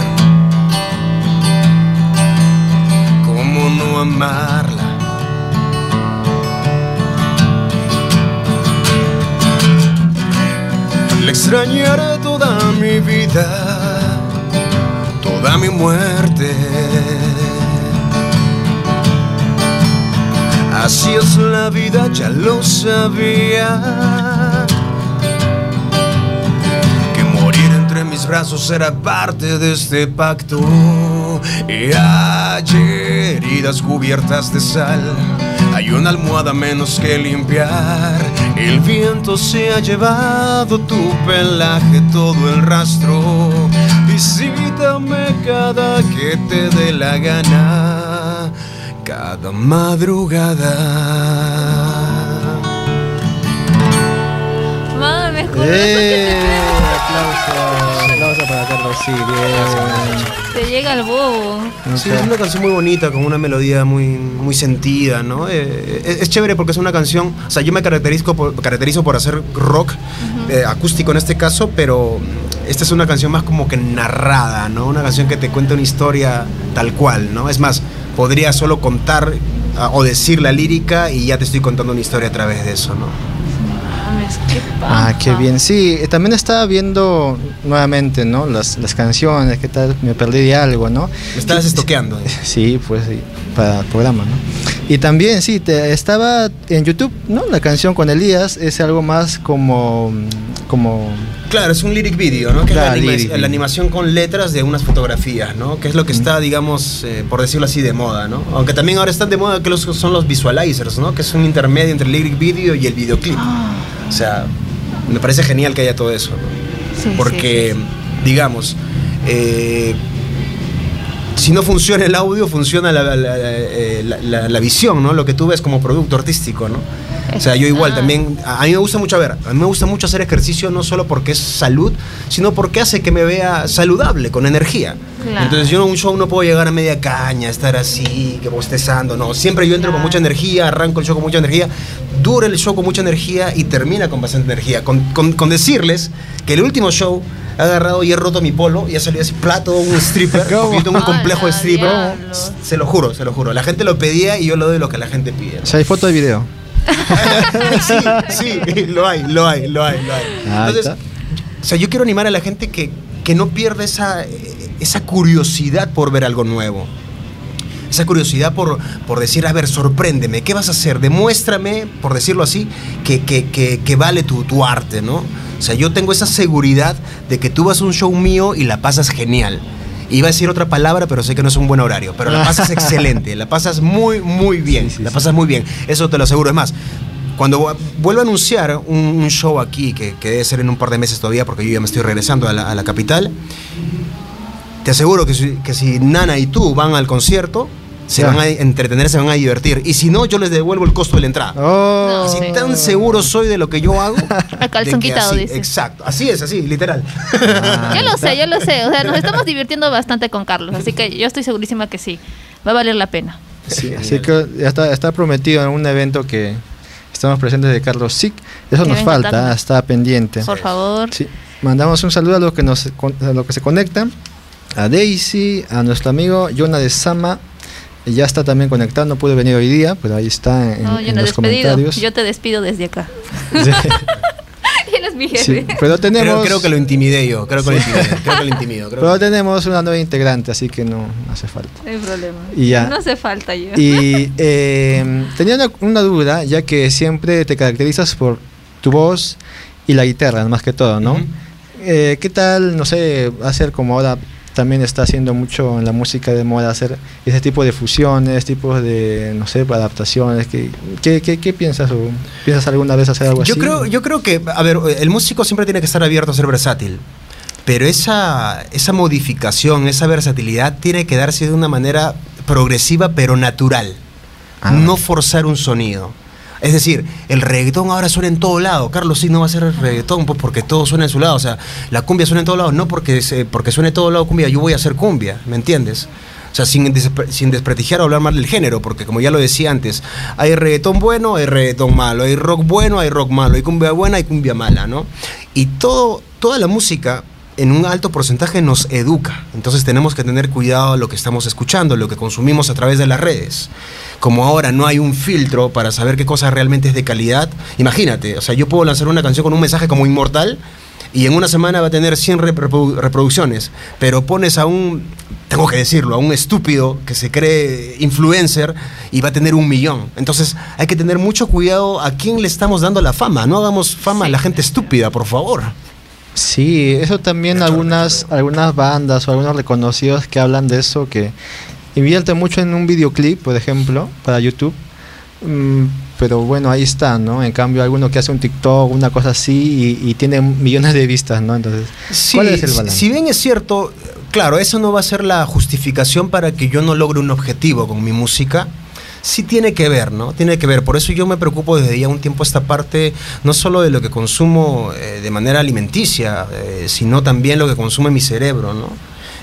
¿Cómo no amarla? Le extrañaré toda mi vida, toda mi muerte. Así es la vida, ya lo sabía. Que morir entre mis brazos era parte de este pacto. Y hay heridas cubiertas de sal. Hay una almohada menos que limpiar. El viento se ha llevado tu pelaje, todo el rastro. Visítame cada que te dé la gana cada madrugada. Ma, me juro, ¡Eh! Aplausos, aplausos para Carlos, sí, bien. te llega el bobo. Sí, es una canción muy bonita, con una melodía muy, muy sentida, ¿no? Eh, es, es chévere porque es una canción, o sea, yo me caracterizo por, caracterizo por hacer rock eh, acústico en este caso, pero esta es una canción más como que narrada, ¿no? Una canción que te cuenta una historia tal cual, ¿no? Es más, podría solo contar ah, o decir la lírica y ya te estoy contando una historia a través de eso, ¿no? Qué Ah, qué bien. Sí, eh, también estaba viendo nuevamente, ¿no? Las, las canciones, qué tal, me perdí de algo, ¿no? Me estabas estoqueando. Sí, pues sí, para el programa, ¿no? Y también, sí, te, estaba en YouTube, ¿no? La canción con Elías es algo más como, como Claro, es un lyric video, ¿no? Que Claro, es la, anima- lyric la animación con letras de unas fotografías, ¿no? Que es lo que está, digamos, eh, por decirlo así, de moda, ¿no? Aunque también ahora están de moda que los, son los visualizers, ¿no? Que es un intermedio entre el lyric video y el videoclip. O sea, me parece genial que haya todo eso, ¿no? Sí, Porque, sí, sí. digamos, eh, si no funciona el audio, funciona la, la- la- eh, la- la- visión, ¿no? Lo que tú ves como producto artístico, ¿no? O sea, yo igual Ah. también, a mí me gusta mucho, a ver, a mí me gusta mucho hacer ejercicio no solo porque es salud, sino porque hace que me vea saludable, con energía. Claro. Entonces yo en un show no puedo llegar a media caña, estar así, que bostezando, no, siempre yo entro con mucha energía, arranco el show con mucha energía, dura el show con mucha energía y termina con bastante energía. Con, con- con decirles que el último show he agarrado y he roto mi polo y ha salido así plato, un stripper, ¿Cómo? porque yo tengo un complejo de ¡Hala, stripper. diablo! Se lo juro, se lo juro. La gente lo pedía y yo le doy lo que la gente pide. O sea, hay foto de video. sí, sí, lo hay, lo hay, lo hay, lo hay. Entonces, o sea, yo quiero animar a la gente que, que no pierda esa, esa curiosidad por ver algo nuevo. Esa curiosidad por, por decir, a ver, sorpréndeme, ¿qué vas a hacer? Demuéstrame, por decirlo así, que, que, que- que vale tu, tu arte, ¿no? O sea, yo tengo esa seguridad de que tú vas a un show mío y la pasas genial. Iba a decir otra palabra, pero sé que no es un buen horario. Pero la pasas excelente, la pasas muy, muy bien. Sí, sí, la pasas muy bien. Eso te lo aseguro. Es más, cuando vu- vuelva a anunciar un, un show aquí, que, que debe ser en un par de meses todavía, porque yo ya me estoy regresando a la, a la capital, te aseguro que si, que si Nana y tú van al concierto, se van a entretener, se van a divertir. Y si no, yo les devuelvo el costo de la entrada. Oh. No, Si sí. tan seguro soy de lo que yo hago. A calzón quitado, así- dices. Exacto, así es, así, literal. Ah, Yo lo sé, yo lo sé. O sea, nos estamos divirtiendo bastante con Carlos. Así que yo estoy segurísima que sí. Va a valer la pena. Sí, así que ya está, está prometido en un evento que estamos presentes de Carlos Sick. Eso Que nos falta, Carlos. está pendiente. Por favor. Sí, mandamos un saludo a los que nos con- a los que se conectan, a Daisy, a nuestro amigo Jonah de Sama. Ya está también conectado, no pudo venir hoy día, pero ahí está en, No, en yo no he los despedido. comentarios. Yo te despido desde acá. Sí, Él es mi sí, jefe. pero tenemos, Creo, creo que lo intimidé yo, creo que lo intimidé, creo que lo intimido. creo pero que- tenemos una nueva integrante, así que no hace falta. No hay problema. Y ya. No hace falta yo. Y eh, tenía una, una duda, ya que siempre te caracterizas por tu voz y la guitarra, más que todo, ¿no? Eh, ¿Qué tal, no sé, hacer como ahora también está haciendo mucho en la música de moda, hacer ese tipo de fusiones, tipos de, no sé, adaptaciones? ¿Qué, qué, qué- qué piensas? O ¿Piensas alguna vez hacer algo Yo así? creo, yo creo que, a ver, el músico siempre tiene que estar abierto a ser versátil. Pero esa, esa modificación, esa versatilidad tiene que darse de una manera progresiva pero natural. Ah. No forzar un sonido. Es decir, el reggaetón ahora suena en todo lado. Carlos sí no va a ser el reggaetón pues porque todo suena en su lado. O sea, la cumbia suena en todo lado. No porque, porque suene en todo lado cumbia, yo voy a hacer cumbia. ¿Me entiendes? O sea, sin, sin desprestigiar o hablar mal del género, porque como ya lo decía antes, hay reggaetón bueno, hay reggaetón malo, hay rock bueno, hay rock malo, hay cumbia buena, hay cumbia mala, ¿no? Y todo, toda la música en un alto porcentaje nos educa. Entonces tenemos que tener cuidado lo que estamos escuchando, lo que consumimos a través de las redes. Como ahora no hay un filtro para saber qué cosa realmente es de calidad, imagínate, o sea, yo puedo lanzar una canción con un mensaje como inmortal y en una semana va a tener 100 reprodu- reproducciones, pero pones a un, tengo que decirlo, a un estúpido que se cree influencer y va a tener un millón. Entonces hay que tener mucho cuidado a quién le estamos dando la fama. No hagamos fama a la gente estúpida, por favor. Sí, eso también algunas, algunas bandas o algunos reconocidos que hablan de eso, que invierten mucho en un videoclip, por ejemplo, para YouTube. Mm, pero bueno, ahí está, ¿no? En cambio, alguno que hace un TikTok, una cosa así, y, y tiene millones de vistas, ¿no? Entonces, Sí, ¿cuál es el balance? si bien es cierto, claro, eso no va a ser la justificación para que yo no logre un objetivo con mi música. Sí tiene que ver, ¿no? Tiene que ver. Por eso yo me preocupo desde ya un tiempo esta parte, no solo de lo que consumo eh, de manera alimenticia, eh, sino también lo que consume mi cerebro, ¿no?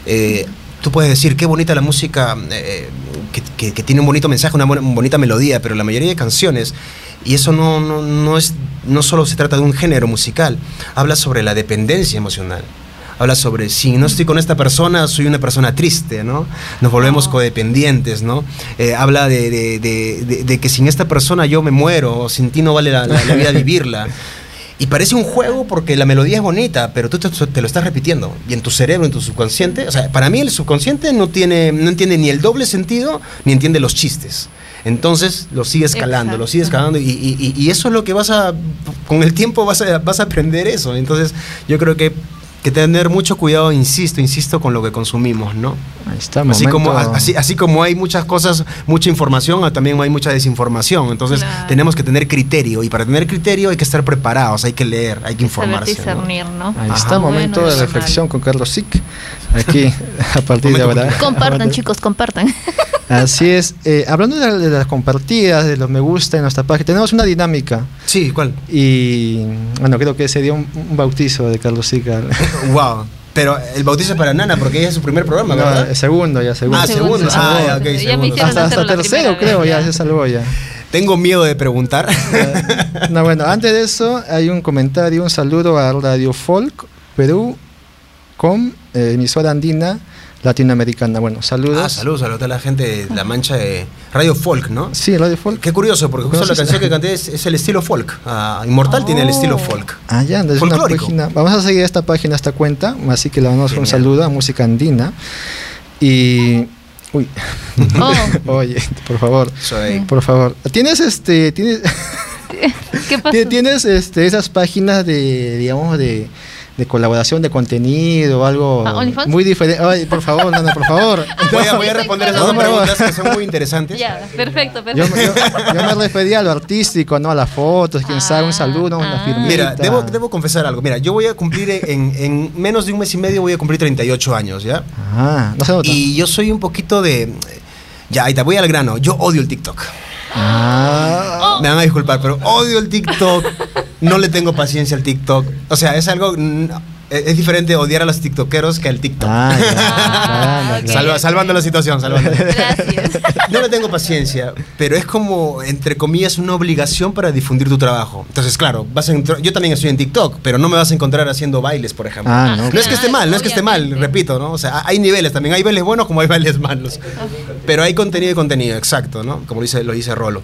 Eh, tú puedes decir, qué bonita la música, que, tiene un bonito mensaje, una bonita melodía, pero la mayoría de canciones, y eso no, no, no, es, no solo se trata de un género musical, habla sobre la dependencia emocional. Habla sobre si no estoy con esta persona, soy una persona triste, ¿no? Nos volvemos Oh. codependientes, ¿no? Eh, habla de, de- de- de- de que sin esta persona yo me muero, o sin ti no vale la, la- la vida vivirla. Y parece un juego porque la melodía es bonita, pero tú te, te lo estás repitiendo. Y en tu cerebro, en tu subconsciente, o sea, para mí el subconsciente no, tiene, no entiende ni el doble sentido, ni entiende los chistes. Entonces lo sigue escalando, lo sigue escalando y- y eso es lo que vas a, con el tiempo vas a, vas a aprender eso. Entonces yo creo que, que tener mucho cuidado, insisto, insisto, con lo que consumimos, ¿no? Ahí está, Así como, así, así como hay muchas cosas, mucha información, ah, también hay mucha desinformación. Entonces Claro. tenemos que tener criterio y para tener criterio hay que estar preparados, hay que leer, hay que Saber informarse. ¿no? discernir, ¿no? Ahí Ajá. está, momento Bueno, de reflexión con Carlos Sick. Aquí, a partir de ahora. Compartan, chicos, compartan. Así es. Eh, hablando de, la- de las compartidas, de los me gusta en nuestra página, tenemos una dinámica. Sí, ¿cuál? Y bueno, creo que sería un, un bautizo de Carlos Sick. al- wow. Pero el bautizo es para Nana porque ella es su primer programa, No, ¿verdad? segundo, ya segundo. Ah, segundo. Se salvó. Ah, ya, ok, Ya me segundo. hicieron hasta hasta tercero, creo, vez, ya ya. se salvó ya. Tengo miedo de preguntar. No, bueno, antes de eso hay un comentario, un saludo a Radio Folk Perú con eh, emisora andina latinoamericana. Bueno, saludos. Ah, saludos a toda la gente de La Mancha de Radio Folk, ¿no? Sí, Radio Folk. Qué curioso, porque justo la canción que canté es, es el estilo folk. Ah, Inmortal tiene el estilo Oh. folk. Ah, ya, es una página. Vamos a seguir esta página, esta cuenta, así que le damos un saludo a Música Andina. Y. Uy, Oh, oye, por favor, Soy- por favor. ¿Tienes este. Tienes, ¿qué pasó? ti- tienes este, esas páginas de, digamos, de, de colaboración de contenido o algo Ah, muy diferente? Ay, por favor, Nana, por favor. Voy a, voy a responder esas dos preguntas que son muy interesantes. Ya, perfecto, perfecto. yo- yo me refería a lo artístico, ¿no? A las fotos, quién sabe, un saludo, una Ah. firmita. Mira, debo, debo confesar algo. Mira, yo voy a cumplir en, en menos de un mes y medio, voy a cumplir 38 años, ¿ya? Ah, no se nota. Y yo soy un poquito de... Ya, ahí te voy al grano. Yo odio el TikTok. Ah. Me van a disculpar, pero odio el TikTok. No le tengo paciencia al TikTok. O sea, es algo... Es es diferente odiar a los tiktokeros que al TikTok. Ah, ya, Ah. Salva- salvando la situación, salvando. Gracias. No le tengo paciencia, pero es como, entre comillas, una obligación para difundir tu trabajo. Entonces, claro, vas a entrar- yo también estoy en TikTok, pero no me vas a encontrar haciendo bailes, por ejemplo. Ah, no. No es que esté mal, no es que esté mal, repito, ¿no? O sea, hay niveles también, hay bailes buenos como hay bailes malos. Pero hay contenido y contenido, exacto, ¿no? Como lo dice, lo dice Rolo.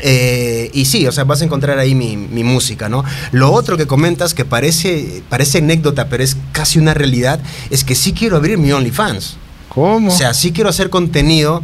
Eh, y sí, o sea, vas a encontrar ahí mi, mi música, ¿no? Lo otro que comentas que parece, parece anécdota, pero es casi una realidad, es que sí quiero abrir mi OnlyFans. ¿Cómo? O sea, sí quiero hacer contenido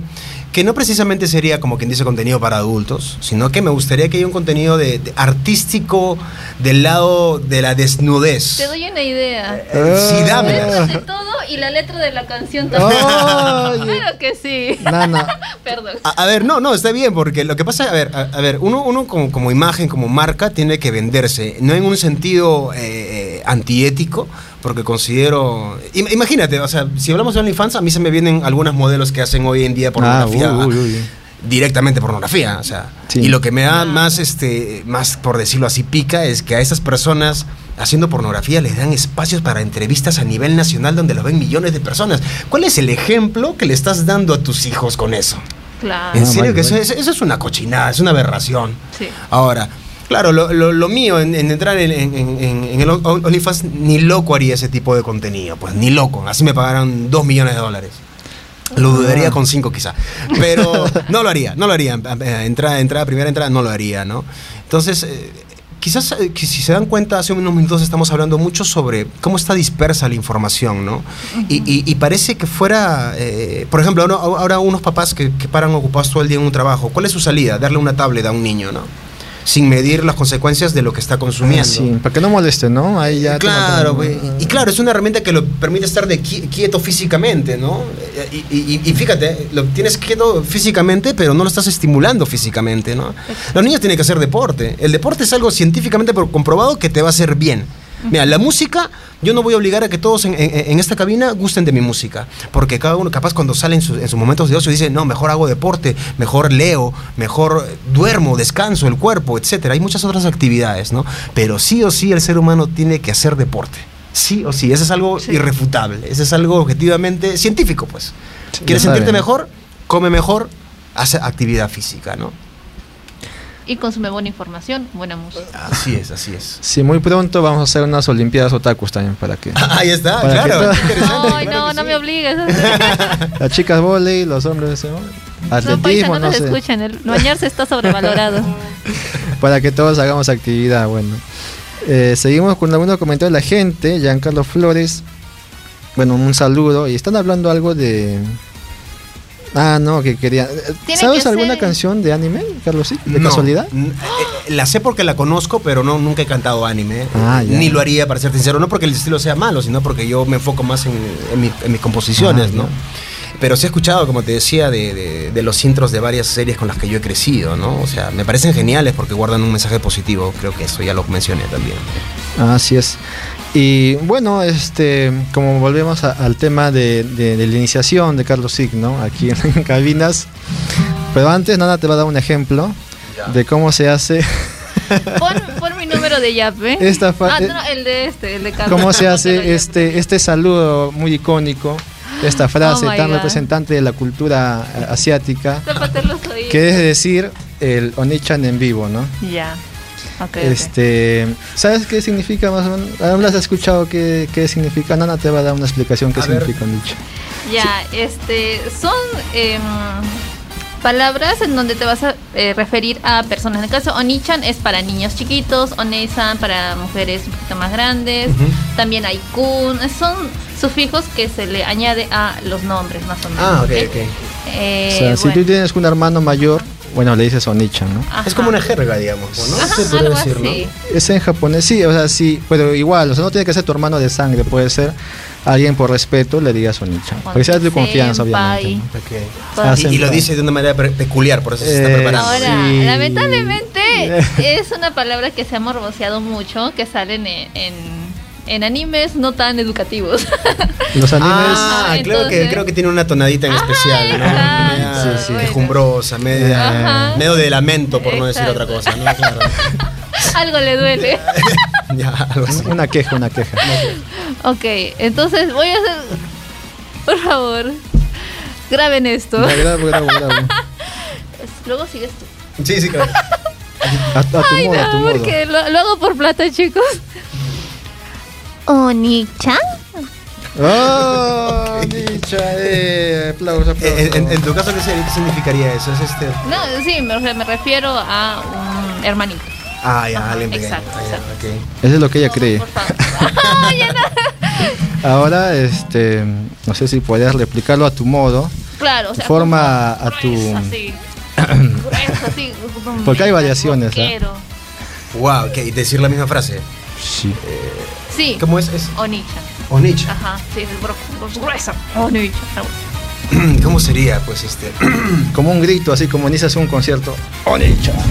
que no precisamente sería como quien dice contenido para adultos, sino que me gustaría que haya un contenido de, de artístico del lado de la desnudez. Te doy una idea. Eh, sí, dámela. Cuéntate todo y la letra de la canción también. Oye. Claro que sí. Nana, Perdón. A, a ver, no, no, está bien, porque lo que pasa, a ver, a, a ver, uno, uno como, como imagen, como marca, tiene que venderse, no en un sentido eh, eh, antiético, porque considero, im- imagínate, o sea, si hablamos de OnlyFans, a mí se me vienen algunos modelos que hacen hoy en día pornografía. Ah, uy, uy, uy. directamente pornografía, o sea, Sí. y lo que me da más este más por decirlo así pica es que a esas personas haciendo pornografía les dan espacios para entrevistas a nivel nacional donde lo ven millones de personas. ¿Cuál es el ejemplo que le estás dando a tus hijos con eso? Claro. En Ah, serio vale, que eso, vale. eso es una cochinada, es una aberración. Sí. Ahora, claro, lo, lo- lo mío en, en entrar en, en- en- en el On- OnlyFans, ni loco haría ese tipo de contenido, pues ni loco. Así me pagaran dos millones de dólares. Lo dudaría Ah. con cinco quizá. Pero no lo haría, no lo haría. Entrada, entrada, primera entrada, no lo haría, ¿no? Entonces, eh, quizás eh, que si se dan cuenta, hace unos minutos estamos hablando mucho sobre cómo está dispersa la información, ¿no? y, y- y parece que fuera, eh, por ejemplo, ahora, ahora unos papás que, que paran ocupados todo el día en un trabajo, ¿cuál es su salida? Darle una tablet a un niño, ¿no? Sin medir las consecuencias de lo que está consumiendo. Sí, para que no moleste, ¿no? Ahí ya. Claro, toma- güey. Y, y claro, es una herramienta que lo permite estar de qui- quieto físicamente, ¿no? Y, y- y fíjate, lo tienes quieto físicamente, pero no lo estás estimulando físicamente, ¿no? Los niños tienen que hacer deporte. El deporte es algo científicamente comprobado que te va a hacer bien. Mira, la música, yo no voy a obligar a que todos en, en- en esta cabina gusten de mi música, porque cada uno capaz cuando sale en, sus- en sus momentos de ocio dice, no, mejor hago deporte, mejor leo, mejor duermo, descanso el cuerpo, etcétera. Hay muchas otras actividades, ¿no? Pero sí o sí el ser humano tiene que hacer deporte. Sí o sí, eso es algo Sí. irrefutable, eso es algo objetivamente científico, pues. Sí, ¿Quieres sentirte mejor? Come mejor, hace actividad física, ¿no? Y consume buena información, buena música. Así es, así es. Sí, muy pronto vamos a hacer unas Olimpiadas Otakus también para que. Ahí está, Para claro. interesante, Ay, claro no, no sí. me obligues. Las chicas volei, los hombres ¿no? No, atletismo, no no nos sé. escuchan. El bañarse está sobrevalorado. Para que todos hagamos actividad, bueno. Eh, seguimos con algunos comentarios de la gente. Giancarlo Flores. Bueno, un saludo. Y están hablando algo de. Ah, no, que quería. ¿Sabes que alguna ser- canción de anime, Carlos? Sí? ¿De No, casualidad? eh, eh, la sé porque la conozco, pero no nunca he cantado anime. Ah, ya. Ni lo haría, para ser sincero. No porque el estilo sea malo, sino porque yo me enfoco más en, en mi- en mis composiciones, Ah, ¿no? ya. Pero sí he escuchado, como te decía, de, de- de los intros de varias series con las que yo he crecido, ¿no? O sea, me parecen geniales porque guardan un mensaje positivo. Creo que eso ya lo mencioné también. Así es. Y bueno, este, como volvemos a- al tema de, de- de la iniciación de Carlos Sig, ¿no? Aquí en cabinas. Pero antes, Nana te va a dar un ejemplo de cómo se hace, Pon, pon mi número de Yape. Esta fa- ah, eh, no, el de este, el de Carlos. cómo se hace este, este saludo muy icónico, esta frase Oh my tan God. representante de la cultura eh, asiática, Tápate los oídos. que es decir, el Onichan en vivo, ¿no? Ya. Este, ¿sabes qué significa más o menos? ¿Hablas has escuchado qué, qué significa? Nana te va a dar una explicación qué A ver. significa Onichan. Ya, este, son em, palabras en donde te vas a eh, referir a personas. En el caso, Onichan es para niños chiquitos, Oneisan para mujeres un poquito más grandes, Ujú. también hay kun, son sufijos que se le añade a los nombres más o menos. Ah, ok, ¿ok? ok. Eh, o sea, si tú tienes un hermano mayor, bueno, le dices Onichan, ¿no? Ajá. Es como una jerga, digamos, ¿no? Ajá, Se decir, ¿no? Es en japonés, sí, o sea, sí, pero igual, o sea, no tiene que ser tu hermano de sangre, puede ser alguien por respeto, le digas Onichan. Porque sea de tu confianza, obviamente. Ah, Y, y lo dice de una manera pe- peculiar, por eso se está Eh, preparando. Ahora, Sí. lamentablemente es una palabra que se ha morboseado mucho, que salen en, en, en animes no tan educativos. Los animes, Ah, Ajá, creo, que, entonces- creo que tiene una tonadita en Ajá, especial, ¿no? exacto, Media Sí, sí. quejumbrosa, media, Ajá. medio de lamento, por no decir Exacto. otra cosa, ¿no? Claro. Algo le duele. ya, algo así. una queja, una queja. Ok, entonces voy a hacer. Por favor, graben esto. Ya, grabo, grabo, grabo. Luego sigues tú. Sí, sí, claro. A, a tu Ay, modo, a tu no, modo. porque lo, lo hago por plata, chicos. Oni-chan. ¡Oh! Dicha, eh, aplausos, aplausos. En, en- en tu caso, ¿qué, significaría eso? Es este. No, sí, me, me refiero a un hermanito. Ah, ya, Ajá, alguien pequeño. exacto, Ah, ya, exacto. ok. Eso es lo que ella cree. Por favor. Ay, ya no. Ahora, este, no sé si puedes replicarlo a tu modo. Claro, o sea, Forma a tu- así. Así, Porque hay variaciones, ¿ah? rockero. Wow, ok, y decir la misma frase. Sí. Sí, ¿Cómo es? es Onichan. Onicha. Ajá, sí, es gru- gru- gruesa. Onichan. ¿Cómo sería, pues, este? Como un grito, así como inicias un concierto. ¡Onicha!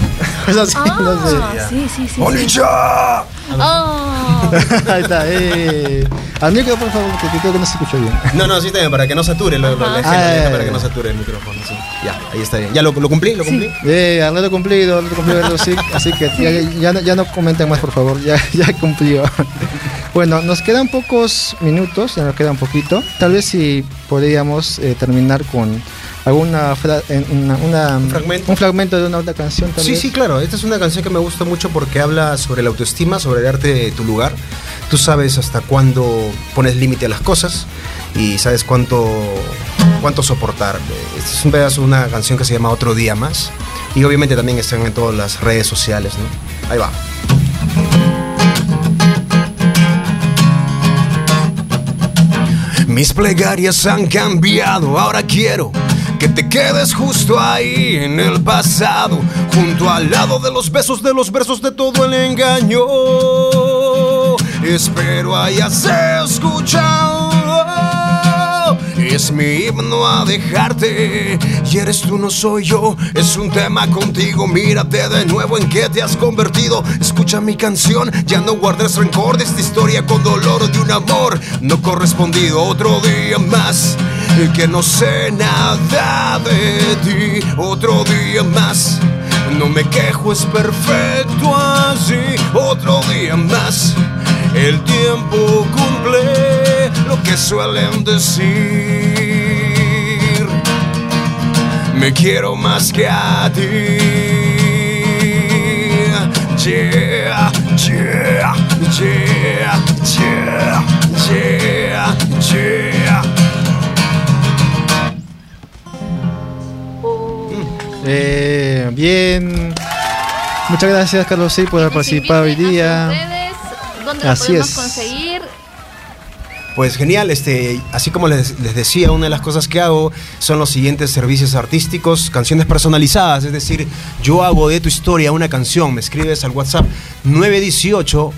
Es así, no sé. Ah, sí, sí, sí. sí. ¡Onicha! Oh, Ahí está, eh. Al micro, por favor, que creo que no se escuchó bien. No, no, sí está bien, para que no sature lo, lo- la escena, Ah, para que no sature el micrófono, sí. Ya, ahí está bien. ¿Ya lo, lo cumplí? ¿Lo cumplí? Eh, arreglo cumplido, arreglo cumplido, sí, así que ya, ya, no- ya no comenten más, por favor, ya, ya cumplió. Bueno, nos quedan pocos minutos, ya nos queda un poquito. Tal vez si podríamos eh, terminar con alguna fra- una, una- ¿Un fragmento? un fragmento de una otra canción. Tal Sí, sí, claro. Esta es una canción que me gusta mucho porque habla sobre la autoestima, sobre darte tu lugar. Tú sabes hasta cuándo pones límite a las cosas y sabes cuánto, cuánto soportar. Esta es un pedazo de una canción que se llama Otro Día Más y obviamente también están en todas las redes sociales, ¿no? Ahí va. Mis plegarias han cambiado, ahora quiero que te quedes justo ahí en el pasado, junto al lado de los besos, de los versos, de todo el engaño. Espero hayas escuchado. Es mi himno a dejarte y eres tú, no soy yo. Es un tema contigo, mírate de nuevo en qué te has convertido. Escucha mi canción, ya no guardes rencor de esta historia con dolor de un amor no correspondido. Otro día más que no sé nada de ti. Otro día más. No me quejo, es perfecto así. Otro día más. El tiempo cumple lo que suelen decir. Me quiero más que a ti. Yeah, yeah, yeah, yeah, yeah, yeah. Eh, bien. Muchas gracias, Carlos por participado hoy día. ¿Dónde Así podemos es. conseguir? Pues genial, este, así como les, les decía, una de las cosas que hago son los siguientes servicios artísticos, canciones personalizadas, es decir, yo hago de tu historia una canción, me escribes al WhatsApp 918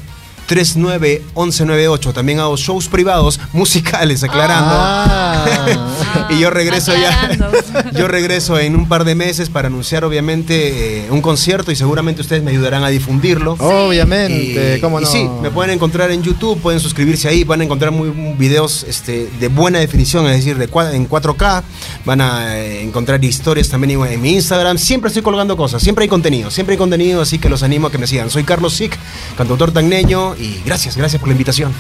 391198. También hago shows privados musicales, aclarando. Ah. y yo regreso Aclarando. ya. Yo regreso en un par de meses para anunciar, obviamente, eh, un concierto y seguramente ustedes me ayudarán a difundirlo. Obviamente, Y- cómo y no. sí, me pueden encontrar en YouTube, pueden suscribirse ahí, van a encontrar muy videos este, de buena definición, es decir, de en 4K. Van a eh, encontrar historias también en, en mi Instagram. Siempre estoy colgando cosas, siempre hay contenido, siempre hay contenido, así que los animo a que me sigan. Soy Carlos Sick, cantautor tagneño, y gracias, gracias por la invitación.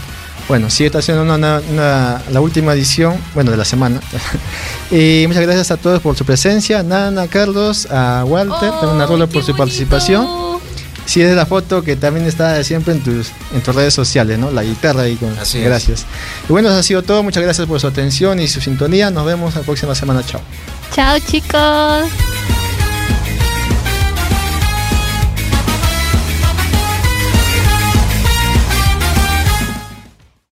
Bueno, sí, está siendo una, una- una- la última edición, bueno, de la semana. y muchas gracias a todos por su presencia. Nana, Carlos, a Walter, Oh, también a Rolo por su bonito. participación. Sí, es la foto que también está siempre en tus, en tus redes sociales, ¿no? La guitarra ahí con. Así es. gracias. Y bueno, eso ha sido todo. Muchas gracias por su atención y su sintonía. Nos vemos la próxima semana. Chao. Chao chicos.